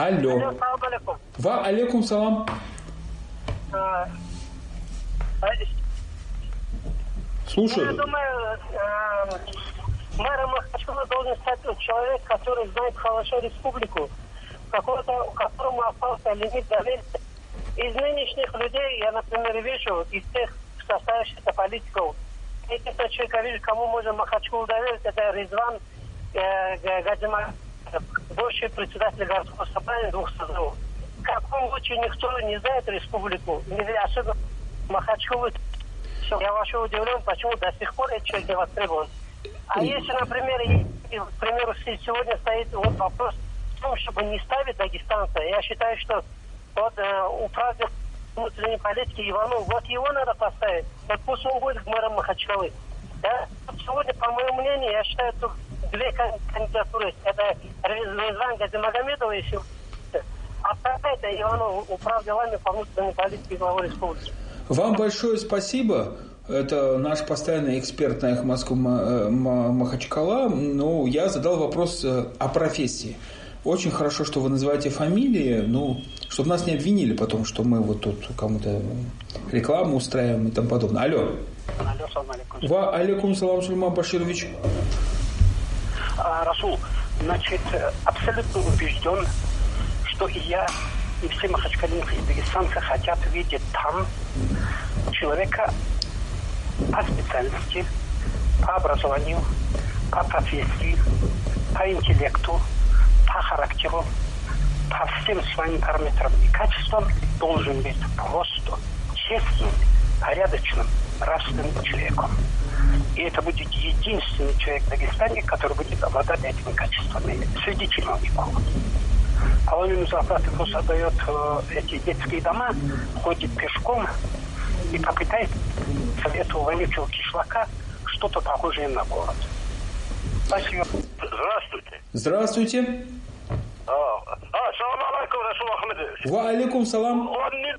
Алло. Алло, салам алейкум. Ва алейкум салам. А, а, Слушаю. Я думаю, э, мэром Махачкала должен стать тот человек, который знает хорошо республику, какого-то, которому остался лимит доверия. Из нынешних людей, я, например, вижу, из тех составившихся политиков, единственный человек, я вижу, кому можно Махачкалу доверить, это Резван э, Га- Бывший председатель городского собрания двух созывов. В каком случае никто не знает республику, не- особенно Махачкалу я вообще удивлен, почему до сих пор этот человек не востребован. А если, например, и- к примеру, се- сегодня стоит вот вопрос в том, чтобы не ставить дагестанца, я считаю, что вот э, управитель внутренней политики Иванов, вот его надо поставить. Вот пусть он будет мэром Махачкалы. Да? Сегодня, по моему мнению, я считаю, тут две кан- кандидатуры. Это Резван Газимагомедова и Сил- а вторая это Иванов, управ делами по внутренней политике главы республики. Вам большое спасибо. Это наш постоянный эксперт на их Москву э, Ма- Махачкала. Ну, я задал вопрос э, о профессии. Очень хорошо, что вы называете фамилии, ну, чтобы нас не обвинили потом, что мы вот тут кому-то рекламу устраиваем и тому подобное. Алло. Алло, салам алейкум. Ва алейкум салам, Сульман Баширович. А, Расул, значит, абсолютно убежден, что и я, и все махачкалинцы и дагестанцы хотят видеть там человека по специальности, по образованию, по профессии, по интеллекту, по характеру, по всем своим параметрам. И качествам должен быть просто честным, порядочным, нравственным человеком. И это будет единственный человек в Дагестане, который будет обладать этими качествами среди чиновников. А он ему зарплаты просто дает э, эти детские дома, ходит пешком и попытается этого вонючего кишлака что-то похожее на город. Спасибо. Здравствуйте. Здравствуйте. А, а, салам алейкум, Расул Ахмедович. Ва алейкум салам. Он не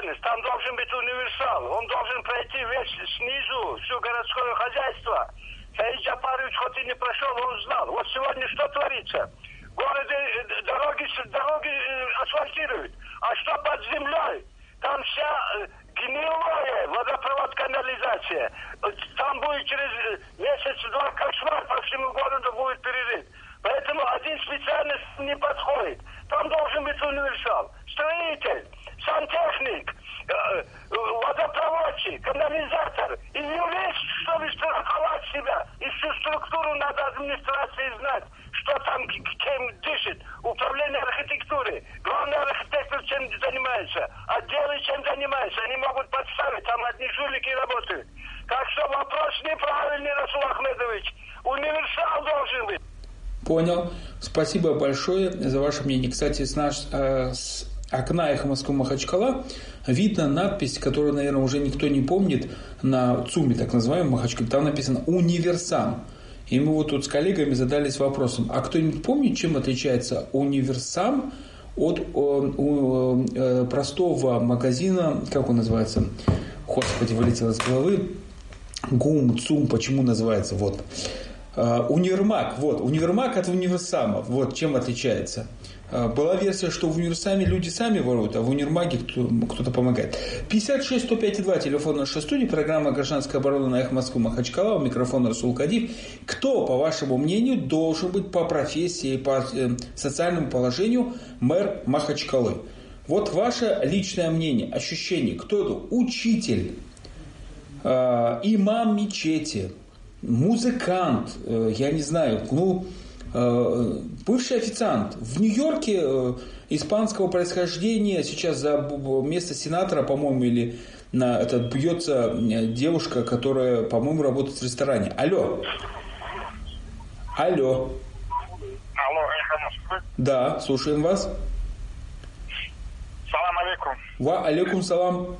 ценность, там должен быть универсал. Он должен пройти весь снизу, все городское хозяйство. Саид Джапарович хоть и не прошел, он знал. Вот сегодня что творится? Городе э, дороги, дороги э, асфальтируют. А что под землей? Там вся э, гнилое, водопровод, канализация. Там будет через месяц-два кошмар, по всему городу будет перерыт. Поэтому один специальность не подходит. Там должен быть универсал. Строитель, сантехник, э, э, водопроводчик, канализатор и юрист, чтобы страховать себя. И всю структуру надо администрации знать, что там кем дышит. Управление архитектуры. Главный архитектор чем занимается. Отделы чем занимаются. Они могут подставить. Там одни жулики работают. Так что вопрос неправильный, Расул Ахмедович. Универсал должен быть. Понял. Спасибо большое за ваше мнение. Кстати, с, наш, э, с окна эхо Москвы Махачкала видно надпись, которую, наверное, уже никто не помнит, на ЦУМе, так называемом Махачкале. Там написано «Универсам». И мы вот тут с коллегами задались вопросом, а кто-нибудь помнит, чем отличается универсам от э, у, э, простого магазина, как он называется? Господи, вылетело из головы. ГУМ, ЦУМ, почему называется? Вот. Э, Универмаг, вот, универмаг от универсама, вот чем отличается. Э, Была версия, что в универсаме люди сами воруют, а в универмаге кто- кто-то помогает. 56 105 2, телефон нашей студии, программа «Гражданская оборона» на Эхо Москвы Махачкала, у микрофона Расул Кадив. Кто, по вашему мнению, должен быть по профессии, по э, социальному положению мэр Махачкалы? Вот ваше личное мнение, ощущение. Кто это? Учитель, э, имам мечети, музыкант, э, я не знаю, ну, бывший официант. В Нью-Йорке э, испанского происхождения сейчас за место сенатора, по-моему, или на, это бьется э, девушка, которая, по-моему, работает в ресторане. Алло. Алло. Алло, эхо. Да, слушаем вас. Салам алейкум. Ва алейкум салам.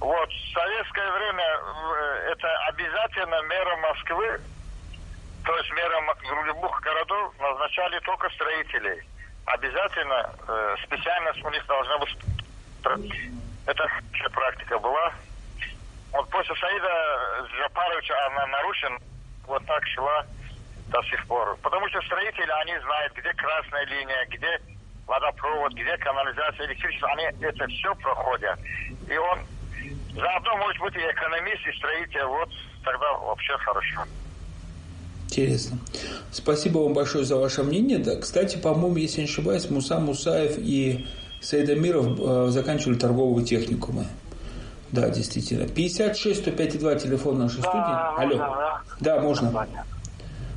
Вот, в советское время э, это обязательно мэра Москвы, то есть мэра М- любых городов назначали только строителей. Обязательно э, специальность у них должна быть. Это практика была. Вот после Саида Джапаровича она нарушена, вот так шла до сих пор. Потому что строители, они знают, где красная линия, где водопровод, где канализация, электричество. Они это все проходят. И он заодно может быть и экономист, и строитель. Вот тогда вообще хорошо. Интересно. Спасибо вам большое за ваше мнение. Да, кстати, по-моему, если не ошибаюсь, Муса Мусаев и Саид Амиров э, заканчивали торговые техникумы. Да, действительно. 56 105 2 телефон нашей да, студии. Алло. Можно, да? да, можно.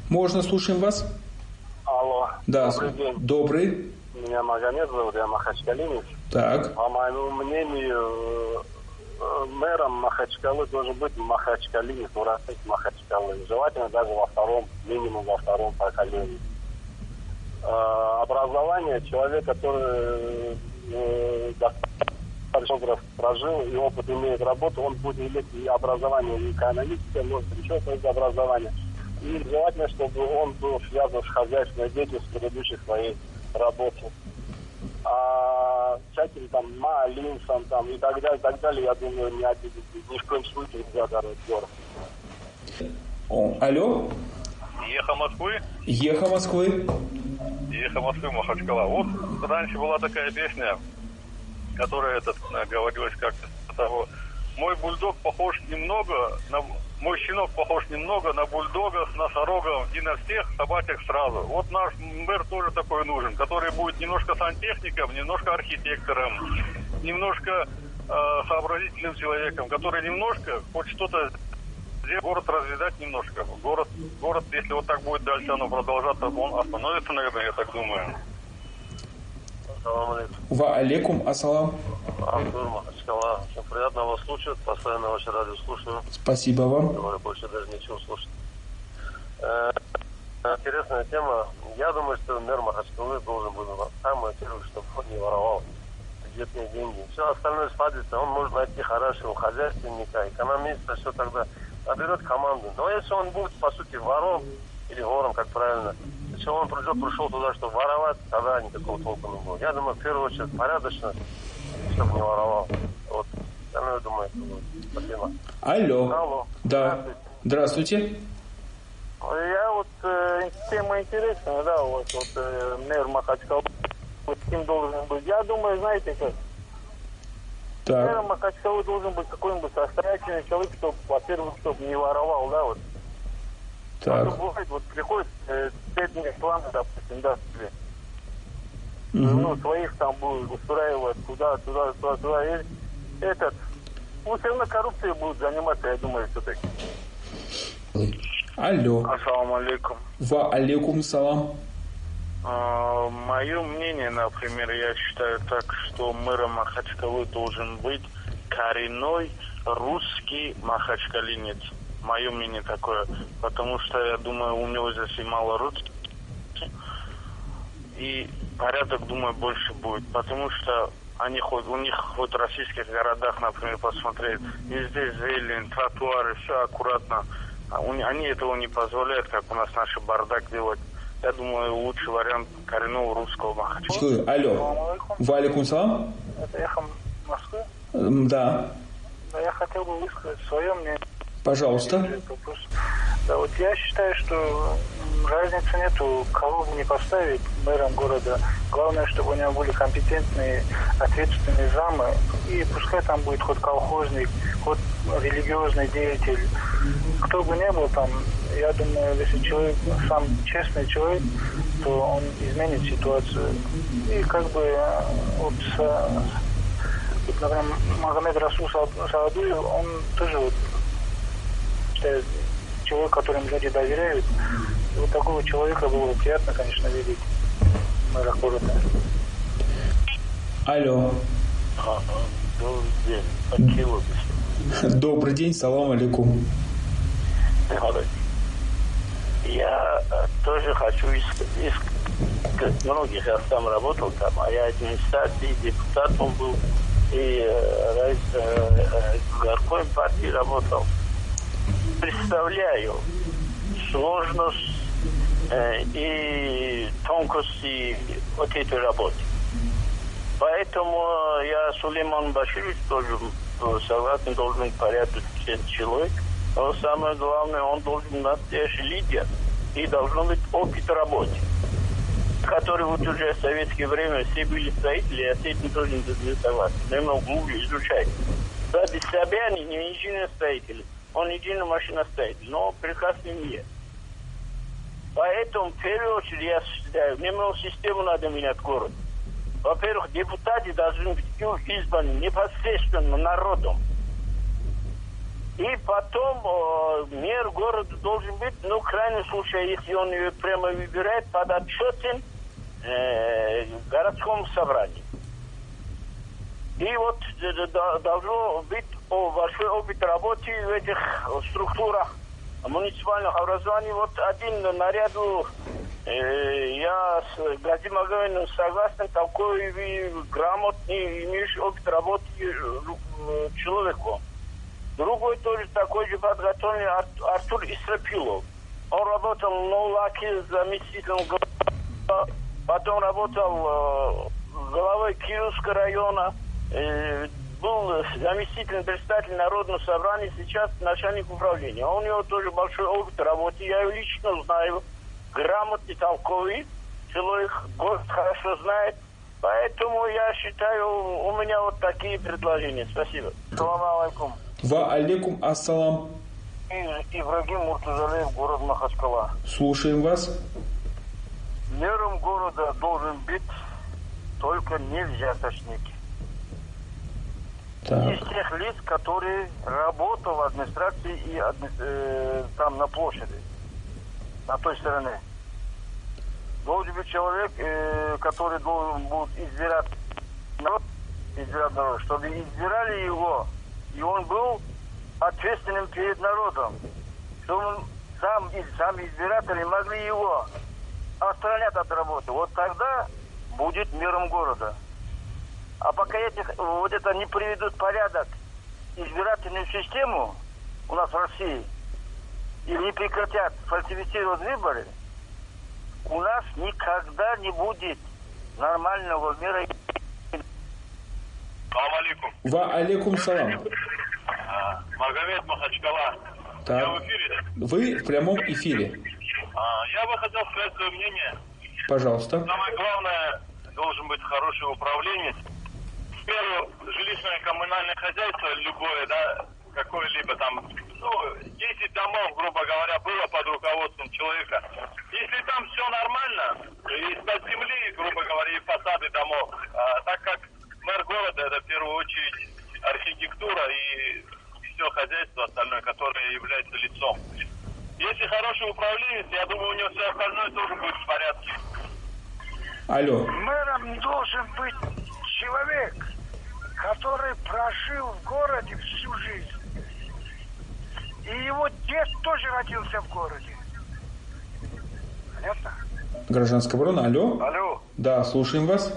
Можно, слушаем вас. Алло. Да, Добрый день. Добрый. Меня Магомед зовут, я махачкалинец. Так. По моему мнению, мэром Махачкалы должен быть Махачкалинец, Мурасик Махачкалы. Желательно даже во втором, минимум во втором поколении. Э, образование человек, который э, достаточно прожил и опыт имеет работу, он будет иметь и образование, и экономическое, может, еще какое-то образование. И желательно, чтобы он был связан с хозяйственной деятельностью предыдущей своей работе. А всяким там Малинсом там и так далее, и так далее, я думаю, ни, один, ни в коем случае нельзя дарить город. Алло? Еха Москвы? Еха Москвы. Еха Москвы, Махачкала. Вот раньше была такая песня, которая этот, говорилась как-то того. Мой бульдог похож немного на мой щенок похож немного на бульдогов, носорогов и на всех собачек сразу. Вот наш мэр тоже такой нужен, который будет немножко сантехником, немножко архитектором, немножко э, сообразительным человеком, который немножко хоть что-то город развивать немножко. Город, город, если вот так будет дальше оно продолжаться, он остановится, наверное, я так думаю. Ва алейкум ассалам. Артур Махачкала. Очень приятно вас слушать. Постоянно ваше радио слушаю. Спасибо вам. Говорю, больше даже ничего слушать. Э, интересная тема. Я думаю, что мэр Махачкалы должен быть самое первое, чтобы он не воровал бюджетные деньги. Все остальное сладится. Он может найти хорошего хозяйственника, экономиста, все тогда наберет команду. Но если он будет, по сути, вором вором, как правильно, если он пришел, пришел туда, чтобы воровать, тогда никакого толка не было. Я думаю, в первую очередь, порядочно, чтобы не воровал. Вот. Остальное, думаю, это будет. Спасибо. Алло. Алло. Да. Здравствуйте. Я вот, э, тема интересная, да, вот, вот э, мэр Махачкалы, вот кем должен быть. Я думаю, знаете как, Так. мэром Махачкалы должен быть какой-нибудь состоятельный человек, чтобы, во-первых, чтобы не воровал, да, вот. Так. бывает, вот приходит э, цветные планы, допустим, да, себе. Мгм. ну, своих там будет устраивать туда, туда, туда, туда. И этот, ну, все равно коррупцией будут заниматься, я думаю, все-таки. Алло. Ассаламу алейкум. Ва алейкум салам. А, Мое мнение, например, я считаю так, что мэром Махачкалы должен быть коренной русский махачкалинец. Мое мнение такое. Потому что, я думаю, у него здесь и мало русских. И порядок, думаю, больше будет. Потому что они хоть, у них хоть в российских городах, например, посмотреть, везде зелень, тротуары, все аккуратно. А они этого не позволяют, как у нас наши бардак делать. Я думаю, лучший вариант коренного русского махачкала. Что? Алло. Ва алейкум салам. Это эхо Москвы. Да. Да, я хотел бы высказать свое мнение. Пожалуйста. Да, вот я считаю, что разницы нету, кого бы не поставить мэром города. Главное, чтобы у него были компетентные, ответственные замы. И пускай там будет хоть колхозник, хоть религиозный деятель. Кто бы ни был там, я думаю, если человек сам честный человек, то он изменит ситуацию. И как бы э, вот с- вот, например, Магомед Расул Са- Саадуев, он тоже вот считаю, человек, которым люди доверяют. И вот такого человека было бы приятно, конечно, видеть мэра города. Алло. Добрый день. Акилов. Добрый день, салам алейкум. Я э, тоже хочу из, из многих, я сам работал там, а я администрации, депутатом был, и э, э, э, горком партии работал. Представляю сложность э, и тонкости вот этой работы. Поэтому я Сулейман Баширович тоже э, согласен, должен быть порядочный человек. Но самое главное, он должен настоящий лидер. и должно быть опыт работы, который вот уже в советское время все были строители, я с этим тоже не согласен. Немного глубже изучать. Да, без себя не, не он единый машиностроитель, но прекрасный мир. Поэтому, в первую очередь, я считаю, немного систему надо менять город. Во-первых, депутаты должны быть избраны непосредственно народом. И потом э, мэр города должен быть, ну, в крайнем случае, если он ее прямо выбирает, подотчетен э, городскому собранию. И вот э, должно быть большой опыт работы в этих структурах муниципальных образований. Вот один наряду э, я с Газим Агаевым согласен, такой грамотный, имеющий опыт работы э, человеку. Другой тоже такой же подготовленный Артур Исрапилов. Он работал в Ноулаке заместителем потом работал э, главой Киевского района, э, был заместителем председателя Народного собрания, сейчас начальник управления. У него тоже большой опыт работы, я его лично знаю, грамотный, толковый, человек город хорошо знает. Поэтому я считаю, у меня вот такие предложения. Спасибо. Салам алейкум. Ва алейкум ассалам. Ибрагим Муртазалеев, город Махачкала. Слушаем вас. Мером города должен быть только не взяточники. Так. Из тех лиц, которые работают в администрации и э, там на площади, на той стороне. Должен быть человек, э, который должен будет избирать народ, избирать народ, чтобы избирали его, и он был ответственным перед народом, чтобы он, сам, сам избиратели могли его отстранять от работы. Вот тогда будет миром города. А пока этих, вот это не приведут в порядок избирательную систему у нас в России, или не прекратят фальсифицировать выборы, у нас никогда не будет нормального мира. Салам алейкум. Ва алейкум салам. А, Магомед Махачкала. Так. Я в эфире. Вы в прямом эфире. А, я бы хотел сказать свое мнение. Пожалуйста. Самое главное, должен быть хороший управленец. Первое, жилищное коммунальное хозяйство, любое, да, какое-либо там, ну, 10 домов, грубо говоря, было под руководством человека. Если там все нормально, из-под земли, грубо говоря, и фасады домов, а, так как мэр города, это в первую очередь архитектура и все хозяйство остальное, которое является лицом. Если хороший управленец, я думаю, у него все остальное тоже будет в порядке. Алло. Мэром должен быть человек, который прожил в городе всю жизнь. И его дед тоже родился в городе. Понятно? Гражданская оборона. Алло. Алло, Да, слушаем вас.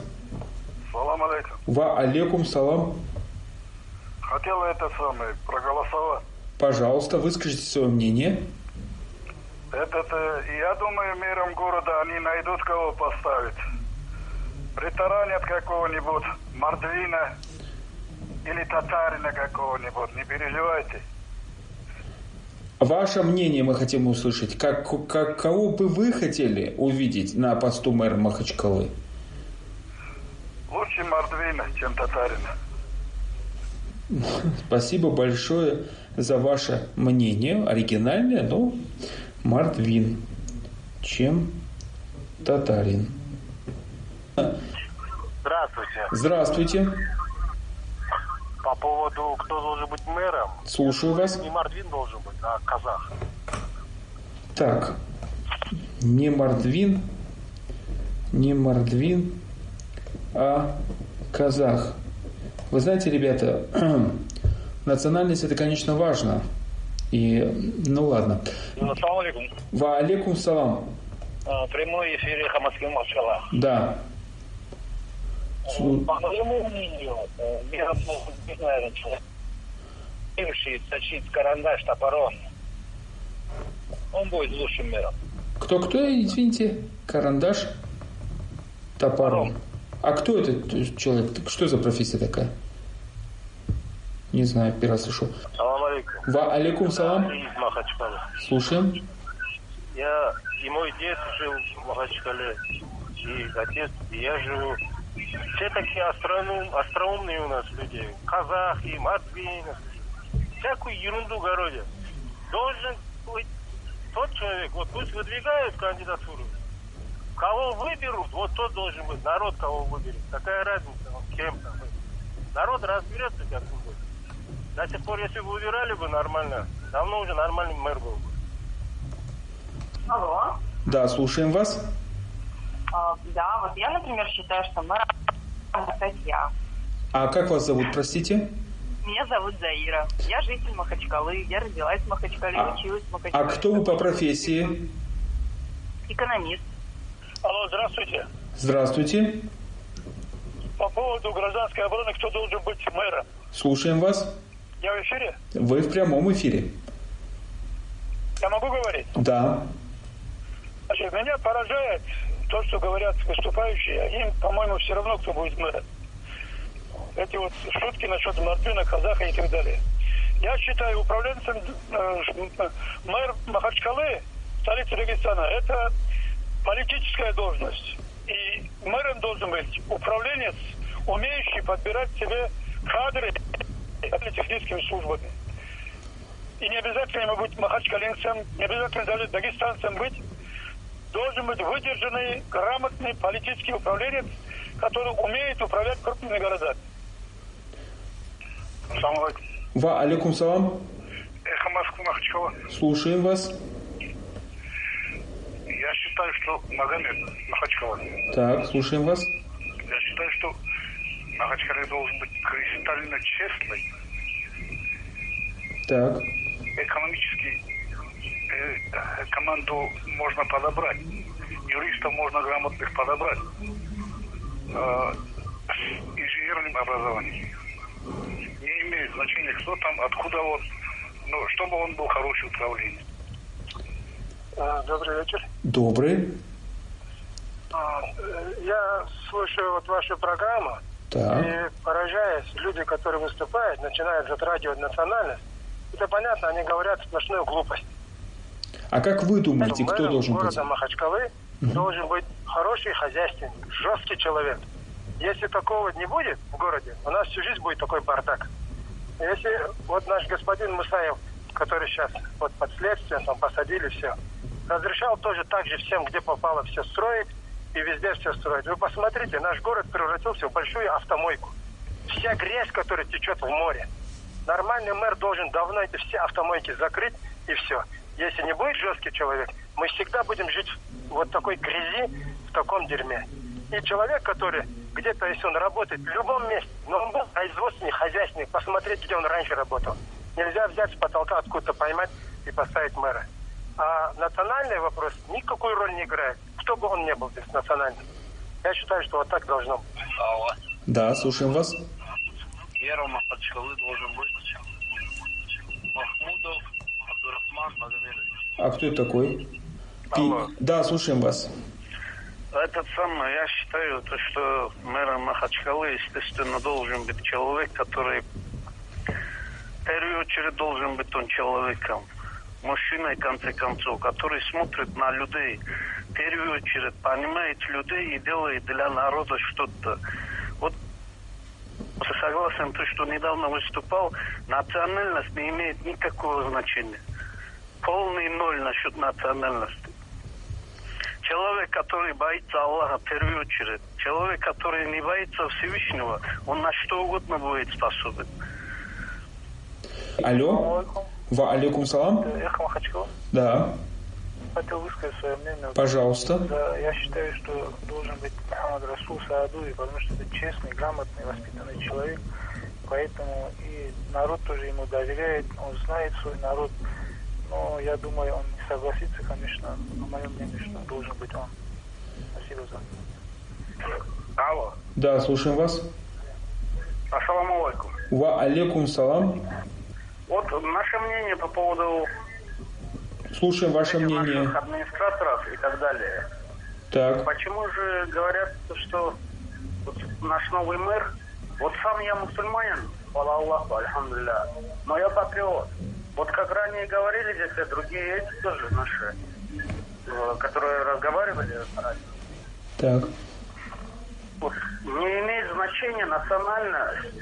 салам алейкум. Ва алейкум салам. Хотел это самое, проголосовать. Пожалуйста, выскажите свое мнение. Этот, э, я думаю, мэром города они найдут кого поставить. Притаранят какого-нибудь Мордвина или татарина какого-нибудь, не переживайте. Ваше мнение мы хотим услышать. Как, как, кого бы вы хотели увидеть на посту мэра Махачкалы? Лучше Мордвина, чем татарина. Спасибо большое за ваше мнение. Оригинальное, но Мартвин, чем татарин. Здравствуйте. Здравствуйте. По поводу, кто должен быть мэром, Слушаю вас. не Мордвин должен быть, а казах. Так, не Мордвин, не Мордвин, а казах. Вы знаете, ребята, национальность это, конечно, важно. И, ну ладно. Ассаламу алейкум. Ва алейкум салам. А, Прямой эфир Хамаски Махчала. Да. Слу- По моему мнению, э, быть, наверное, человек, точить карандаш топором. Он будет лучшим мэром. Кто-кто, извините? Карандаш? Топором. А кто этот человек? Что за профессия такая? Не знаю, первый раз слышу. Салам алейкум. Ва алейкум салам. Из Махачкала. Слушаем. Я и мой дед жил в Махачкале, и отец, и я живу. Все такие остроум, остроумные у нас люди. Казахи, мордвины, всякую ерунду городят. Должен быть тот человек, вот пусть выдвигают кандидатуру. Кого выберут, вот тот должен быть. Народ кого выберет. Какая разница, вот кем там. Народ разберется как-нибудь. До сих пор, если бы выбирали бы нормально, давно уже нормальный мэр был. Алло. Да, слушаем вас. А, да, вот я, например, считаю, что мэр стать я. А как вас зовут, простите? Меня зовут Заира. Я житель Махачкалы. Я родилась в Махачкале, А- училась в А Махачкале. кто вы по профессии? Экономист. Алло, здравствуйте. Здравствуйте. По поводу гражданской обороны, кто должен быть мэром? Слушаем вас. Я в эфире? Вы в прямом эфире. Я могу говорить? Да. Значит, меня поражает то, что говорят выступающие. Им, по-моему, все равно, кто будет мэром. Эти вот шутки насчет Мартына, казаха и так далее. Я считаю, управленцем э, мэр Махачкалы, столицы Дагестана, это политическая должность. И мэром должен быть управленец, умеющий подбирать себе кадры техническими службами. И не обязательно ему быть махачкалинцем, не обязательно даже дагестанцем быть. Должен быть выдержанный, грамотный политический управленец, который умеет управлять крупными городами. Салам алейкум. Ва алейкум салам. Эхо Москвы, Махачкала. Слушаем вас. Я считаю, что Магомед Махачкала. Так, слушаем вас. Я считаю, что Махачкала должен быть кристально честный, Так. экономически э, команду можно подобрать, юристов можно грамотных подобрать, э, с инженерным образованием. Не имеет значения, кто там, откуда он, но чтобы он был хороший управленец. Добрый вечер. Добрый. А, э, Я слушаю вот вашу программу Так. и поражаюсь, люди, которые выступают, начинают затрагивать национальность. Это понятно, они говорят сплошную глупость. А как вы думаете, кто мэром должен быть? города Махачкалы должен быть хороший хозяйственник, жесткий человек. Если такого не будет в городе, у нас всю жизнь будет такой бардак. Если вот наш господин Мусаев, который сейчас вот под следствием, там посадили все, разрешал тоже так же всем, где попало, все строить и везде все строить. Вы посмотрите, наш город превратился в большую автомойку. Вся грязь, которая течет в море. Нормальный мэр должен давно эти все автомойки закрыть и все. Если не будет жесткий человек, мы всегда будем жить в вот такой грязи, в таком дерьме. И человек, который где-то, если он работает в любом месте, но он был производственный, хозяйственный, посмотреть, где он раньше работал. Нельзя взять с потолка откуда-то поймать и поставить мэра. А национальный вопрос никакой роли не играет. Кто бы он ни был здесь национальным. Я считаю, что вот так должно быть. Да, слушаем вас. Мэром Махачкалы должен быть Махмудов. А кто это такой? Пи- Да, слушаем вас. Этот самый, я считаю, то, что мэром Махачкалы, естественно, должен быть человек, который в первую очередь должен быть он человеком, мужчиной, в конце концов, который смотрит на людей, в первую очередь понимает людей и делает для народа что-то. Вот согласен, то, что недавно выступал, национальность не имеет никакого значения. Полный ноль насчет национальности. Человек, который боится Аллаха в первую очередь, человек, который не боится Всевышнего, он на что угодно будет способен. Алло. Ва алейкум салам. Махачкала. Да. Хотел высказать свое мнение. Пожалуйста. Да, я считаю, что должен быть Мухаммад Расул Саадуи, потому что это честный, грамотный, воспитанный человек. Поэтому и народ тоже ему доверяет, он знает свой народ. Но я думаю, он не согласится, конечно, но мое мнение, что должен быть он. Спасибо за Алло. Да, слушаем вас. Ассаламу алейкум. Ва алейкум салам. Вот наше мнение по поводу Слушаем ваше мнение. администраторов и так далее. Так. Почему же говорят, что вот наш новый мэр, вот сам я мусульманин, хвала Аллаху, альхамдулилля, но я патриот. Вот как ранее говорили здесь, и другие эти тоже наши э, которые разговаривали, Так. вот, не имеет значения национальность,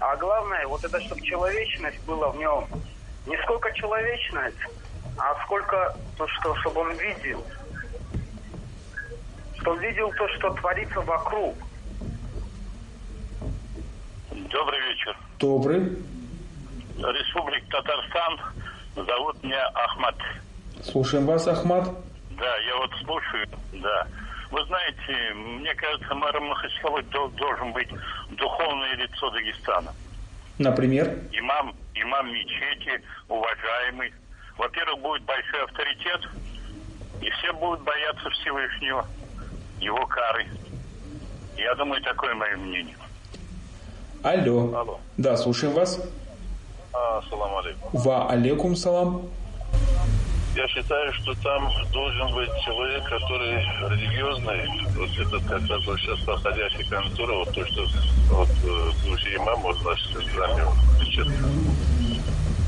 а главное, вот это, чтобы человечность была в нем. Не сколько человечность, а сколько то, что, чтобы он видел. Чтобы видел то, что творится вокруг. Добрый вечер. Добрый. Республика Татарстан. Зовут меня Ахмад. Слушаем вас, Ахмад. Да, я вот слушаю, да. Вы знаете, мне кажется, мэром Махачкалы дол- должен быть духовное лицо Дагестана. Например? Имам, имам мечети, уважаемый. Во-первых, будет большой авторитет, и все будут бояться Всевышнего, его кары. Я думаю, такое мое мнение. Алло. Алло. Да, слушаем вас. Ассаламу алейкум. Ва алейкум салам. Я считаю, что там должен быть человек, который религиозный, вот этот как раз вот сейчас проходящий конъюнктура, вот то, что вот э, служи имам, вот наш центральный мечеть.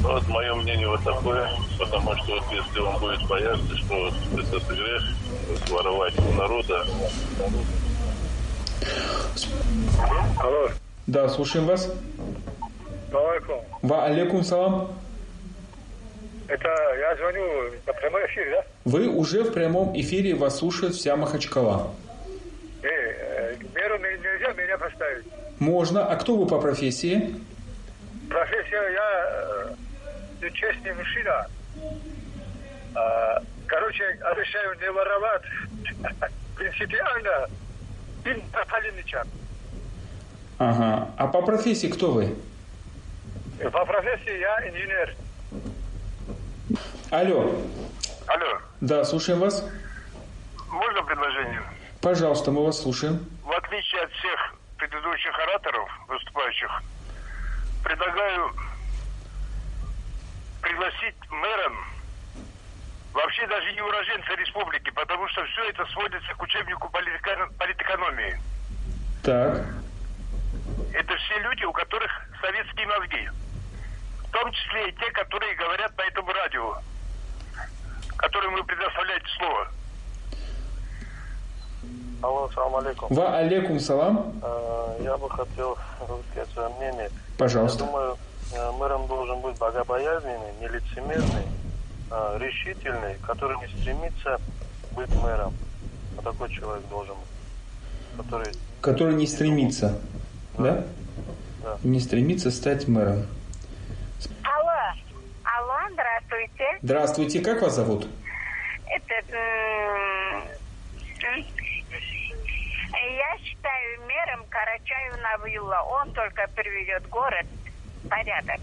Ну, вот мое мнение вот такое, потому что вот если он будет бояться, что вот этот грех вот, воровать у народа. Алло, Да, слушаем вас. Алейкум. Ва алейкум салам. Это я звоню на прямой эфир, да? Вы уже в прямом эфире, вас слушает вся Махачкала. Э, э, меру нельзя меня поставить. Можно. А кто вы по профессии? Профессия, я э, честный мужчина. А, короче, обещаю не воровать. Принципиально. Им Каталинича. Ага. А по профессии кто вы? По профессии я инженер. Алло. Алло, Да, слушаем вас. можно предложение? Пожалуйста, мы вас слушаем. В отличие от всех предыдущих ораторов, выступающих, предлагаю пригласить мэром вообще даже не уроженца республики, потому что все это сводится к учебнику политэко- политэкономии. Так. Это все люди, у которых советские мозги. В том числе и те, которые говорят по этому радио, которым вы предоставляете слово. Алло, салам алейкум. Ва алейкум салам. Э, Я бы хотел высказать свое мнение. Пожалуйста. Я думаю, э, мэром должен быть богобоязненный, нелицемерный, э, решительный, который не стремится быть мэром. Вот такой человек должен быть. Который Который не стремится. Да? Да. Не стремится стать мэром. Алло, алло, здравствуйте. Как вас зовут? Это, м, я считаю мером Карачаева Навилла. Он только приведет город в порядок.